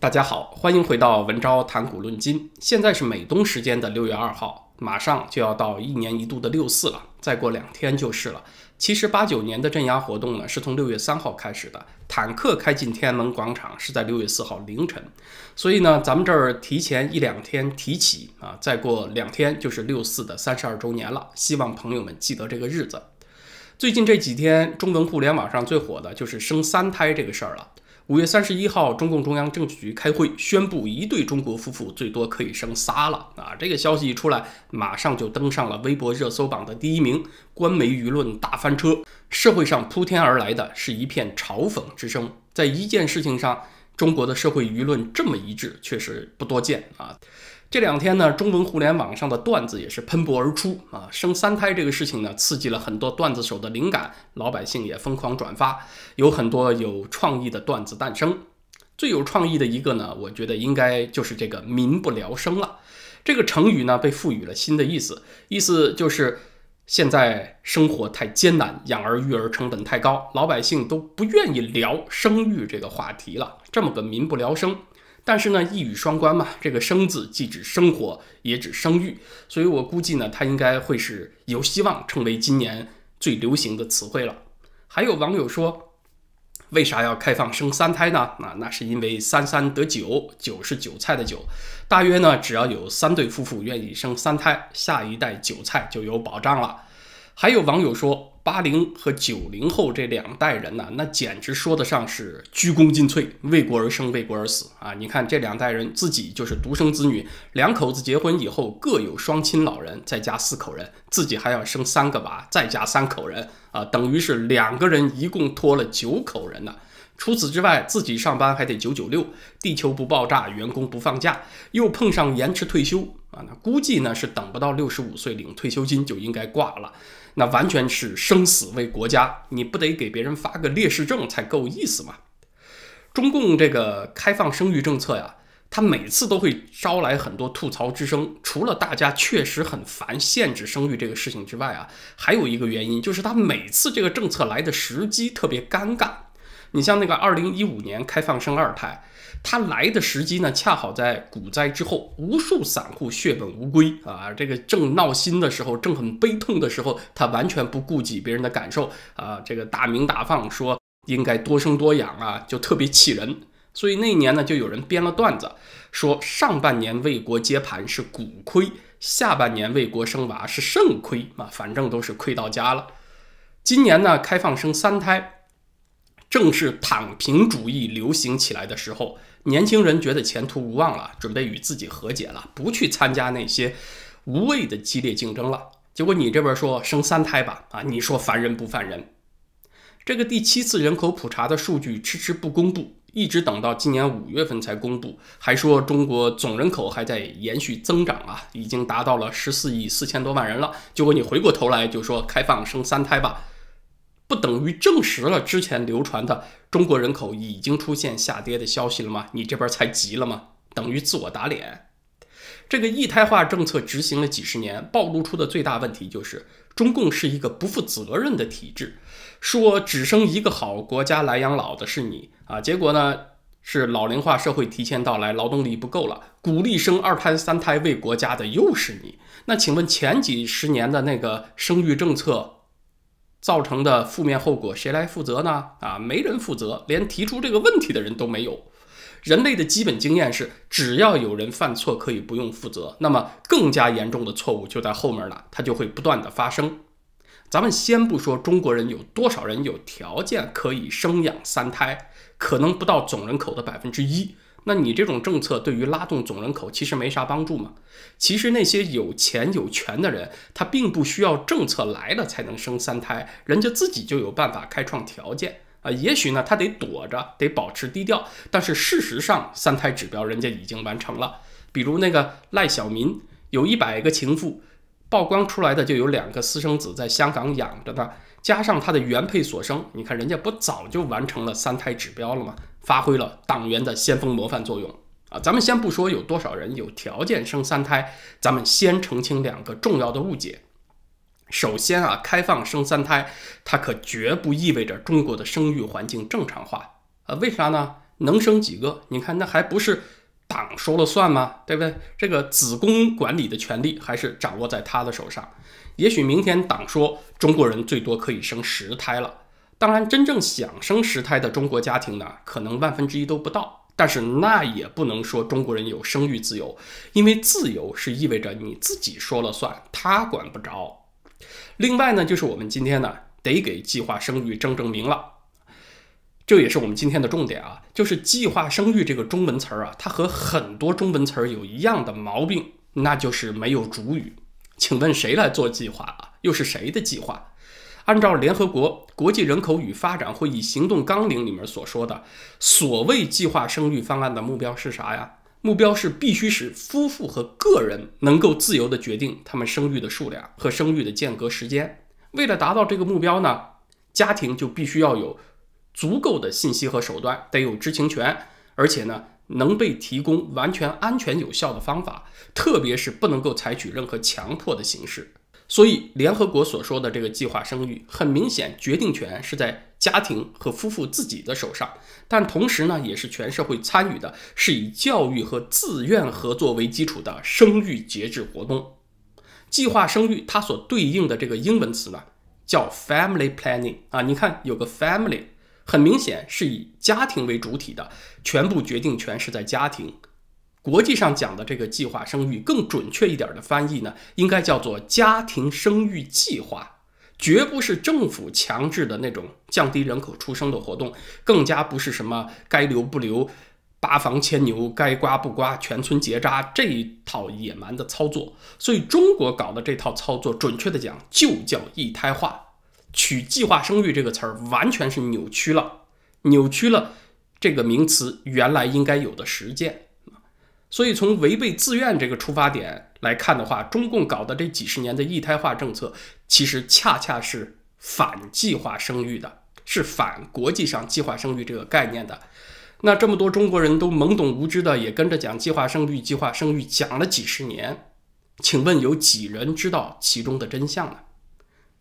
大家好，欢迎回到文昭谈古论今。现在是美东时间的六月二号，马上就要到一年一度的六四了，再过两天就是了。其实八九年的镇压活动呢，是从六月三号开始的，坦克开进天安门广场是在六月四号凌晨，所以呢，咱们这儿提前一两天提起啊，再过两天就是六四的三十二周年了，希望朋友们记得这个日子。最近这几天，中文互联网上最火的就是生三胎这个事儿了。五月三十一号，中共中央政治局开会宣布，一对中国夫妇最多可以生仨了啊！这个消息一出来，马上就登上了微博热搜榜的第一名，官媒舆论大翻车，社会上铺天而来的是一片嘲讽之声。在一件事情上，中国的社会舆论这么一致，确实不多见啊。这两天呢，中文互联网上的段子也是喷薄而出啊！生三胎这个事情呢，刺激了很多段子手的灵感，老百姓也疯狂转发，有很多有创意的段子诞生。最有创意的一个呢，我觉得应该就是这个“民不聊生”了。这个成语呢，被赋予了新的意思，意思就是现在生活太艰难，养儿育儿成本太高，老百姓都不愿意聊生育这个话题了。这么个“民不聊生”。但是呢，一语双关嘛，这个“生”字既指生活，也指生育，所以我估计呢，它应该会是有希望成为今年最流行的词汇了。还有网友说，为啥要开放生三胎呢？啊，那是因为三三得九，九是韭菜的九，大约呢，只要有三对夫妇愿意生三胎，下一代韭菜就有保障了。还有网友说。八零和九零后这两代人呢，那简直说得上是鞠躬尽瘁，为国而生，为国而死啊！你看这两代人自己就是独生子女，两口子结婚以后各有双亲老人，再加四口人，自己还要生三个娃，再加三口人啊，等于是两个人一共拖了九口人呢。除此之外，自己上班还得九九六，地球不爆炸，员工不放假，又碰上延迟退休啊，那估计呢是等不到六十五岁领退休金就应该挂了。那完全是生死为国家，你不得给别人发个烈士证才够意思吗？中共这个开放生育政策呀，他每次都会招来很多吐槽之声。除了大家确实很烦限制生育这个事情之外啊，还有一个原因就是他每次这个政策来的时机特别尴尬。你像那个二零一五年开放生二胎。它来的时机呢，恰好在股灾之后，无数散户血本无归啊！这个正闹心的时候，正很悲痛的时候，他完全不顾及别人的感受啊！这个大鸣大放说应该多生多养啊，就特别气人。所以那年呢，就有人编了段子，说上半年为国接盘是股亏，下半年为国生娃是肾亏啊，反正都是亏到家了。今年呢，开放生三胎。正是躺平主义流行起来的时候，年轻人觉得前途无望了，准备与自己和解了，不去参加那些无谓的激烈竞争了。结果你这边说生三胎吧，啊，你说烦人不烦人？这个第七次人口普查的数据迟迟不公布，一直等到今年五月份才公布，还说中国总人口还在延续增长啊，已经达到了十四亿四千多万人了。结果你回过头来就说开放生三胎吧。不等于证实了之前流传的中国人口已经出现下跌的消息了吗？你这边才急了吗？等于自我打脸。这个一胎化政策执行了几十年，暴露出的最大问题就是中共是一个不负责任的体制。说只生一个好，国家来养老的是你啊，结果呢是老龄化社会提前到来，劳动力不够了，鼓励生二胎三胎为国家的又是你。那请问前几十年的那个生育政策？造成的负面后果谁来负责呢？啊，没人负责，连提出这个问题的人都没有。人类的基本经验是，只要有人犯错，可以不用负责，那么更加严重的错误就在后面了，它就会不断的发生。咱们先不说中国人有多少人有条件可以生养三胎，可能不到总人口的百分之一。那你这种政策对于拉动总人口其实没啥帮助嘛？其实那些有钱有权的人，他并不需要政策来了才能生三胎，人家自己就有办法开创条件啊。也许呢，他得躲着，得保持低调，但是事实上，三胎指标人家已经完成了。比如那个赖小民，有一百个情妇，曝光出来的就有两个私生子在香港养着呢。加上他的原配所生，你看人家不早就完成了三胎指标了吗？发挥了党员的先锋模范作用啊！咱们先不说有多少人有条件生三胎，咱们先澄清两个重要的误解。首先啊，开放生三胎，它可绝不意味着中国的生育环境正常化啊？为啥呢？能生几个？你看那还不是党说了算吗？对不对？这个子宫管理的权利还是掌握在他的手上。也许明天党说中国人最多可以生十胎了，当然真正想生十胎的中国家庭呢，可能万分之一都不到。但是那也不能说中国人有生育自由，因为自由是意味着你自己说了算，他管不着。另外呢，就是我们今天呢得给计划生育正正名了，这也是我们今天的重点啊，就是计划生育这个中文词儿啊，它和很多中文词儿有一样的毛病，那就是没有主语。请问谁来做计划啊？又是谁的计划？按照联合国国际人口与发展会议行动纲领里面所说的，所谓计划生育方案的目标是啥呀？目标是必须使夫妇和个人能够自由地决定他们生育的数量和生育的间隔时间。为了达到这个目标呢，家庭就必须要有足够的信息和手段，得有知情权，而且呢，能被提供完全安全有效的方法，特别是不能够采取任何强迫的形式。所以，联合国所说的这个计划生育，很明显，决定权是在家庭和夫妇自己的手上，但同时呢，也是全社会参与的，是以教育和自愿合作为基础的生育节制活动。计划生育它所对应的这个英文词呢，叫 family planning 啊，你看有个 family，很明显是以家庭为主体的，全部决定权是在家庭。国际上讲的这个计划生育，更准确一点的翻译呢，应该叫做家庭生育计划，绝不是政府强制的那种降低人口出生的活动，更加不是什么该留不留、八房牵牛、该刮不刮、全村结扎这一套野蛮的操作。所以中国搞的这套操作，准确的讲就叫一胎化，取计划生育这个词儿，完全是扭曲了，扭曲了这个名词原来应该有的实践。所以，从违背自愿这个出发点来看的话，中共搞的这几十年的一胎化政策，其实恰恰是反计划生育的，是反国际上计划生育这个概念的。那这么多中国人都懵懂无知的，也跟着讲计划生育、计划生育，讲了几十年，请问有几人知道其中的真相呢？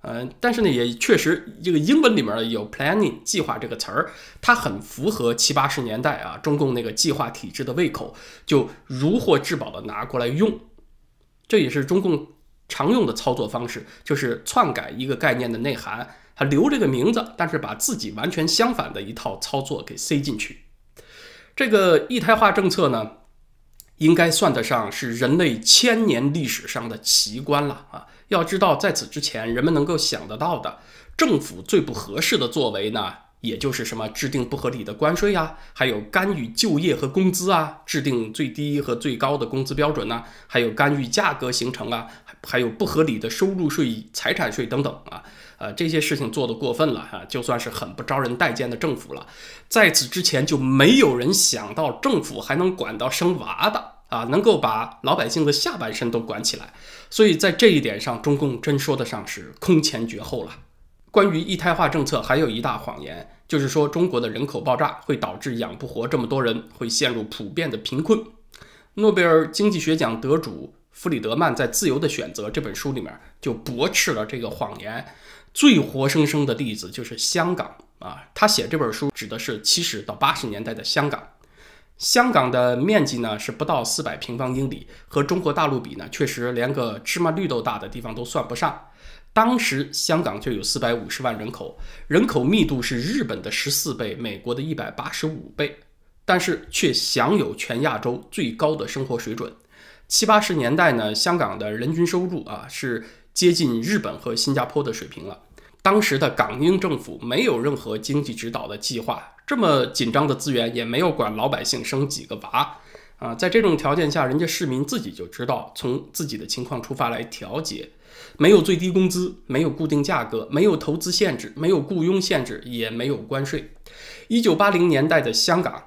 嗯，但是呢，也确实，这个英文里面有 planning 计划这个词儿，它很符合七八十年代啊中共那个计划体制的胃口，就如获至宝的拿过来用。这也是中共常用的操作方式，就是篡改一个概念的内涵，还留这个名字，但是把自己完全相反的一套操作给塞进去。这个一胎化政策呢，应该算得上是人类千年历史上的奇观了啊。要知道，在此之前，人们能够想得到的政府最不合适的作为呢，也就是什么制定不合理的关税啊，还有干预就业和工资啊，制定最低和最高的工资标准呐，还有干预价格形成啊，还有不合理的收入税、财产税等等啊，呃，这些事情做得过分了哈，就算是很不招人待见的政府了。在此之前，就没有人想到政府还能管到生娃的。啊，能够把老百姓的下半身都管起来，所以在这一点上，中共真说得上是空前绝后了。关于一胎化政策，还有一大谎言，就是说中国的人口爆炸会导致养不活这么多人，会陷入普遍的贫困。诺贝尔经济学奖得主弗里德曼在《自由的选择》这本书里面就驳斥了这个谎言。最活生生的例子就是香港啊，他写这本书指的是七十到八十年代的香港。香港的面积呢是不到四百平方英里，和中国大陆比呢，确实连个芝麻绿豆大的地方都算不上。当时香港就有四百五十万人口，人口密度是日本的十四倍，美国的一百八十五倍，但是却享有全亚洲最高的生活水准。七八十年代呢，香港的人均收入啊是接近日本和新加坡的水平了。当时的港英政府没有任何经济指导的计划。这么紧张的资源也没有管老百姓生几个娃啊，在这种条件下，人家市民自己就知道从自己的情况出发来调节，没有最低工资，没有固定价格，没有投资限制，没有雇佣限制，也没有关税。一九八零年代的香港。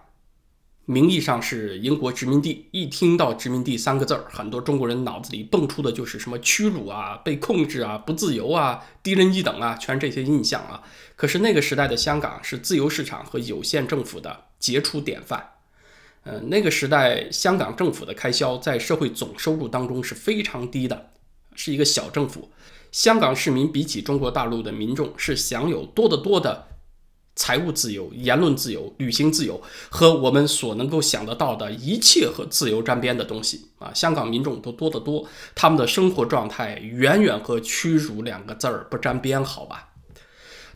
名义上是英国殖民地，一听到殖民地三个字儿，很多中国人脑子里蹦出的就是什么屈辱啊、被控制啊、不自由啊、低人一等啊，全是这些印象啊。可是那个时代的香港是自由市场和有限政府的杰出典范。呃，那个时代香港政府的开销在社会总收入当中是非常低的，是一个小政府。香港市民比起中国大陆的民众是享有多得多的。财务自由、言论自由、旅行自由和我们所能够想得到的一切和自由沾边的东西啊，香港民众都多得多，他们的生活状态远远和屈辱两个字儿不沾边，好吧？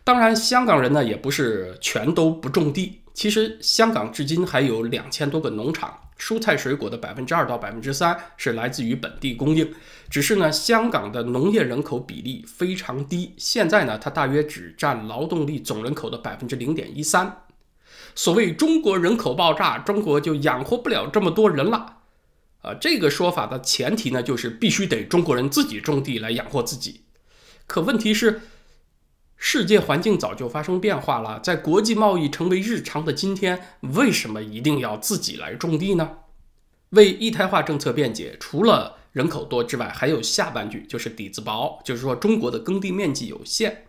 当然，香港人呢也不是全都不种地，其实香港至今还有两千多个农场。蔬菜水果的百分之二到百分之三是来自于本地供应，只是呢，香港的农业人口比例非常低，现在呢，它大约只占劳动力总人口的百分之零点一三。所谓中国人口爆炸，中国就养活不了这么多人了。啊，这个说法的前提呢，就是必须得中国人自己种地来养活自己。可问题是，世界环境早就发生变化了，在国际贸易成为日常的今天，为什么一定要自己来种地呢？为一胎化政策辩解，除了人口多之外，还有下半句就是底子薄，就是说中国的耕地面积有限。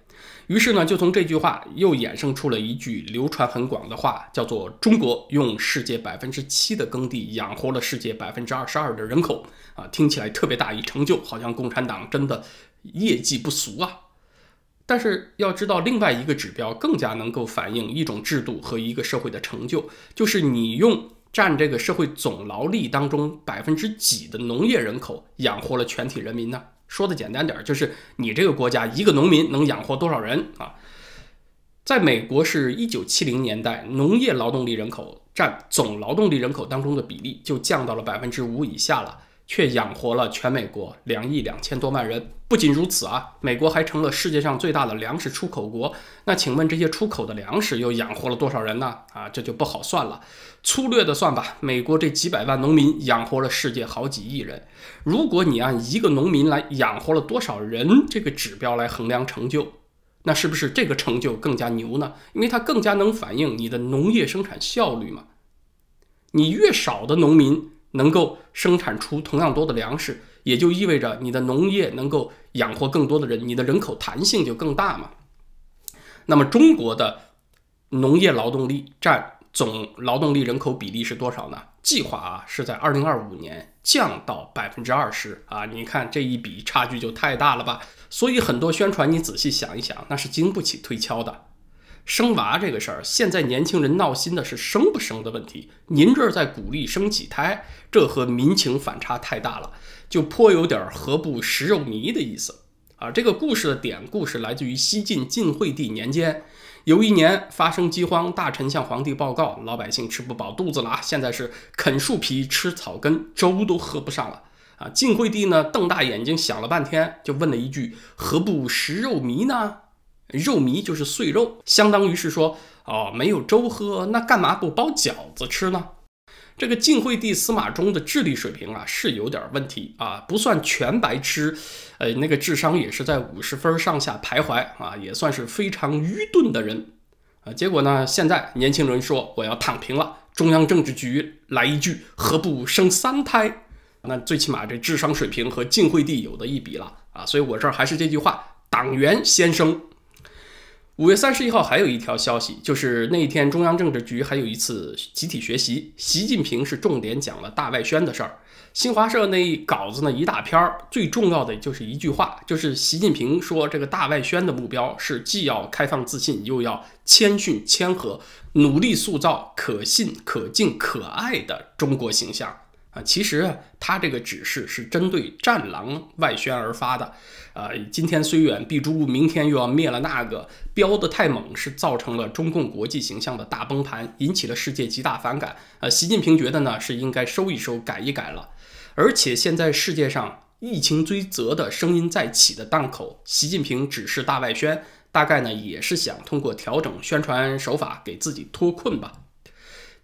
于是呢，就从这句话又衍生出了一句流传很广的话，叫做“中国用世界百分之七的耕地养活了世界百分之二十二的人口”。啊，听起来特别大一成就，好像共产党真的业绩不俗啊。但是要知道，另外一个指标更加能够反映一种制度和一个社会的成就，就是你用占这个社会总劳力当中百分之几的农业人口养活了全体人民呢？说的简单点，就是你这个国家一个农民能养活多少人啊？在美国是一九七零年代，农业劳动力人口占总劳动力人口当中的比例就降到了百分之五以下了。却养活了全美国两亿两千多万人。不仅如此啊，美国还成了世界上最大的粮食出口国。那请问这些出口的粮食又养活了多少人呢？啊，这就不好算了。粗略的算吧，美国这几百万农民养活了世界好几亿人。如果你按一个农民来养活了多少人这个指标来衡量成就，那是不是这个成就更加牛呢？因为它更加能反映你的农业生产效率嘛。你越少的农民。能够生产出同样多的粮食，也就意味着你的农业能够养活更多的人，你的人口弹性就更大嘛。那么中国的农业劳动力占总劳动力人口比例是多少呢？计划啊是在二零二五年降到百分之二十啊。你看这一笔差距就太大了吧？所以很多宣传你仔细想一想，那是经不起推敲的。生娃这个事儿，现在年轻人闹心的是生不生的问题。您这儿在鼓励生几胎，这和民情反差太大了，就颇有点何不食肉糜的意思啊。这个故事的典故是来自于西晋晋惠帝年间，有一年发生饥荒，大臣向皇帝报告，老百姓吃不饱肚子了，现在是啃树皮吃草根，粥都喝不上了啊。晋惠帝呢瞪大眼睛想了半天，就问了一句：何不食肉糜呢？肉糜就是碎肉，相当于是说，哦，没有粥喝，那干嘛不包饺子吃呢？这个晋惠帝司马衷的智力水平啊，是有点问题啊，不算全白痴，呃，那个智商也是在五十分上下徘徊啊，也算是非常愚钝的人啊。结果呢，现在年轻人说我要躺平了，中央政治局来一句何不生三胎？那最起码这智商水平和晋惠帝有的一比了啊。所以我这儿还是这句话，党员先生。五月三十一号还有一条消息，就是那一天中央政治局还有一次集体学习，习近平是重点讲了大外宣的事儿。新华社那稿子呢一大篇儿，最重要的就是一句话，就是习近平说这个大外宣的目标是既要开放自信，又要谦逊谦和，努力塑造可信、可敬、可爱的中国形象。啊，其实啊，他这个指示是针对战狼外宣而发的。啊，今天虽远必诛，明天又要灭了那个，标的太猛，是造成了中共国际形象的大崩盘，引起了世界极大反感。呃，习近平觉得呢，是应该收一收，改一改了。而且现在世界上疫情追责的声音再起的档口，习近平指示大外宣，大概呢也是想通过调整宣传手法给自己脱困吧。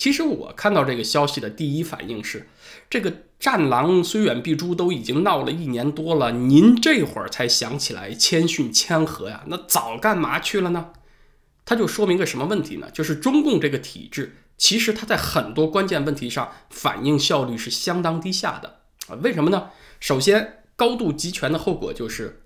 其实我看到这个消息的第一反应是，这个战狼虽远必诛都已经闹了一年多了，您这会儿才想起来谦逊谦和呀？那早干嘛去了呢？他就说明个什么问题呢？就是中共这个体制，其实它在很多关键问题上反应效率是相当低下的啊？为什么呢？首先，高度集权的后果就是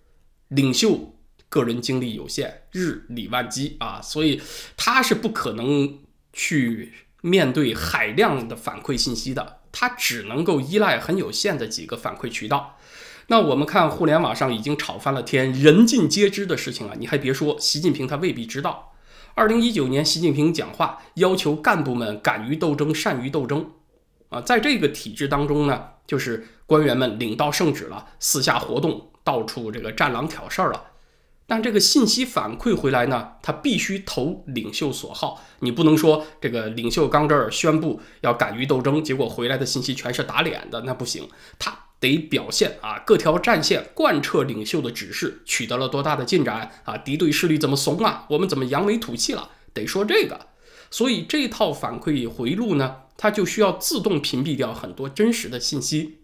领袖个人精力有限，日理万机啊，所以他是不可能去。面对海量的反馈信息的，它只能够依赖很有限的几个反馈渠道。那我们看互联网上已经吵翻了天、人尽皆知的事情啊，你还别说，习近平他未必知道。二零一九年，习近平讲话要求干部们敢于斗争、善于斗争。啊，在这个体制当中呢，就是官员们领到圣旨了，私下活动，到处这个战狼挑事儿了。但这个信息反馈回来呢，他必须投领袖所好。你不能说这个领袖刚这儿宣布要敢于斗争，结果回来的信息全是打脸的，那不行。他得表现啊，各条战线贯彻领袖的指示，取得了多大的进展啊？敌对势力怎么怂啊？我们怎么扬眉吐气了？得说这个。所以这套反馈回路呢，它就需要自动屏蔽掉很多真实的信息。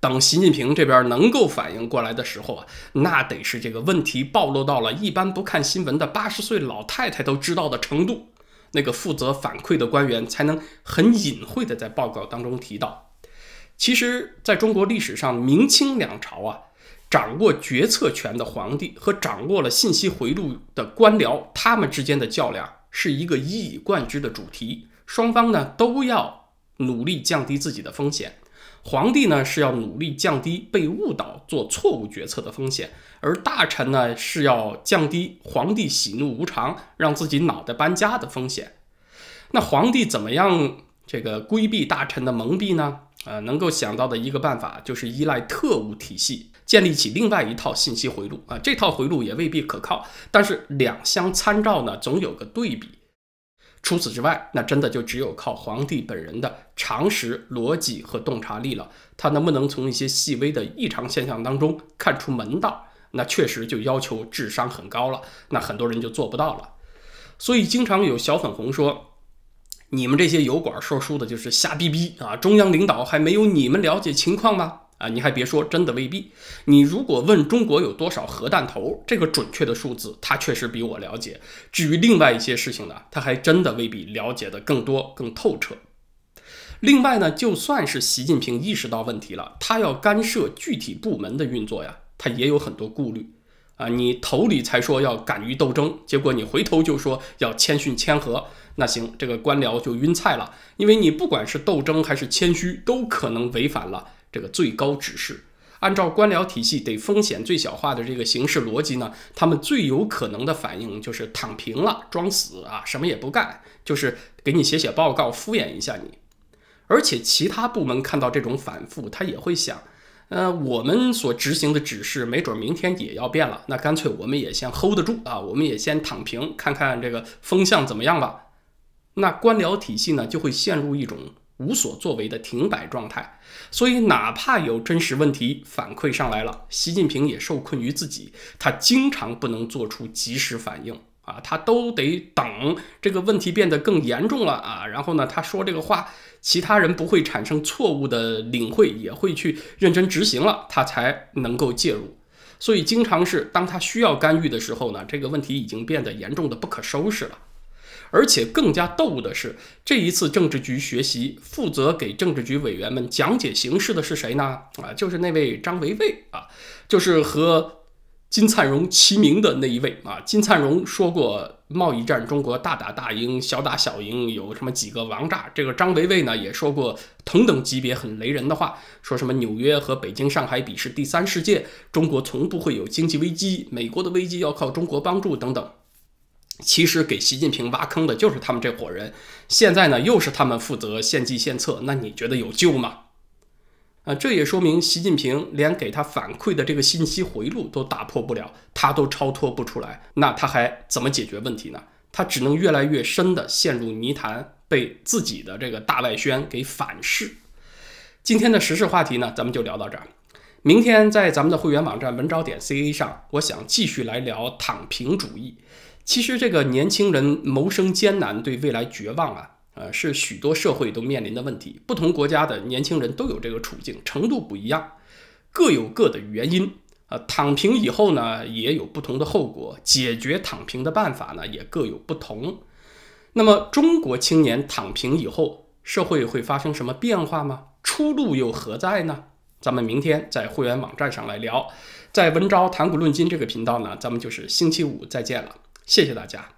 等习近平这边能够反应过来的时候啊，那得是这个问题暴露到了一般不看新闻的八十岁老太太都知道的程度，那个负责反馈的官员才能很隐晦的在报告当中提到。其实，在中国历史上，明清两朝啊，掌握决策权的皇帝和掌握了信息回路的官僚，他们之间的较量是一个一以贯之的主题，双方呢都要努力降低自己的风险。皇帝呢是要努力降低被误导做错误决策的风险，而大臣呢是要降低皇帝喜怒无常让自己脑袋搬家的风险。那皇帝怎么样这个规避大臣的蒙蔽呢？呃，能够想到的一个办法就是依赖特务体系，建立起另外一套信息回路啊。这套回路也未必可靠，但是两相参照呢，总有个对比。除此之外，那真的就只有靠皇帝本人的常识、逻辑和洞察力了。他能不能从一些细微的异常现象当中看出门道？那确实就要求智商很高了。那很多人就做不到了。所以经常有小粉红说：“你们这些油管说书的，就是瞎逼逼啊！中央领导还没有你们了解情况吗？”啊，你还别说，真的未必。你如果问中国有多少核弹头，这个准确的数字，他确实比我了解。至于另外一些事情呢，他还真的未必了解的更多、更透彻。另外呢，就算是习近平意识到问题了，他要干涉具体部门的运作呀，他也有很多顾虑。啊，你头里才说要敢于斗争，结果你回头就说要谦逊谦和，那行，这个官僚就晕菜了。因为你不管是斗争还是谦虚，都可能违反了。这个最高指示，按照官僚体系得风险最小化的这个形式逻辑呢，他们最有可能的反应就是躺平了，装死啊，什么也不干，就是给你写写报告，敷衍一下你。而且其他部门看到这种反复，他也会想，呃，我们所执行的指示，没准明天也要变了，那干脆我们也先 hold 得住啊，我们也先躺平，看看这个风向怎么样吧。那官僚体系呢，就会陷入一种。无所作为的停摆状态，所以哪怕有真实问题反馈上来了，习近平也受困于自己，他经常不能做出及时反应啊，他都得等这个问题变得更严重了啊，然后呢，他说这个话，其他人不会产生错误的领会，也会去认真执行了，他才能够介入。所以经常是当他需要干预的时候呢，这个问题已经变得严重的不可收拾了。而且更加逗的是，这一次政治局学习负责给政治局委员们讲解形势的是谁呢？啊，就是那位张维为啊，就是和金灿荣齐名的那一位啊。金灿荣说过，贸易战中国大打大赢，小打小赢，有什么几个王炸？这个张维为呢，也说过同等级别很雷人的话，说什么纽约和北京、上海比是第三世界，中国从不会有经济危机，美国的危机要靠中国帮助等等。其实给习近平挖坑的就是他们这伙人，现在呢又是他们负责献计献策，那你觉得有救吗？啊，这也说明习近平连给他反馈的这个信息回路都打破不了，他都超脱不出来，那他还怎么解决问题呢？他只能越来越深的陷入泥潭，被自己的这个大外宣给反噬。今天的时事话题呢，咱们就聊到这儿。明天在咱们的会员网站文招点 ca 上，我想继续来聊躺平主义。其实这个年轻人谋生艰难，对未来绝望啊，呃，是许多社会都面临的问题。不同国家的年轻人都有这个处境，程度不一样，各有各的原因。呃，躺平以后呢，也有不同的后果，解决躺平的办法呢，也各有不同。那么，中国青年躺平以后，社会会发生什么变化吗？出路又何在呢？咱们明天在会员网站上来聊，在文昭谈古论今这个频道呢，咱们就是星期五再见了。谢谢大家。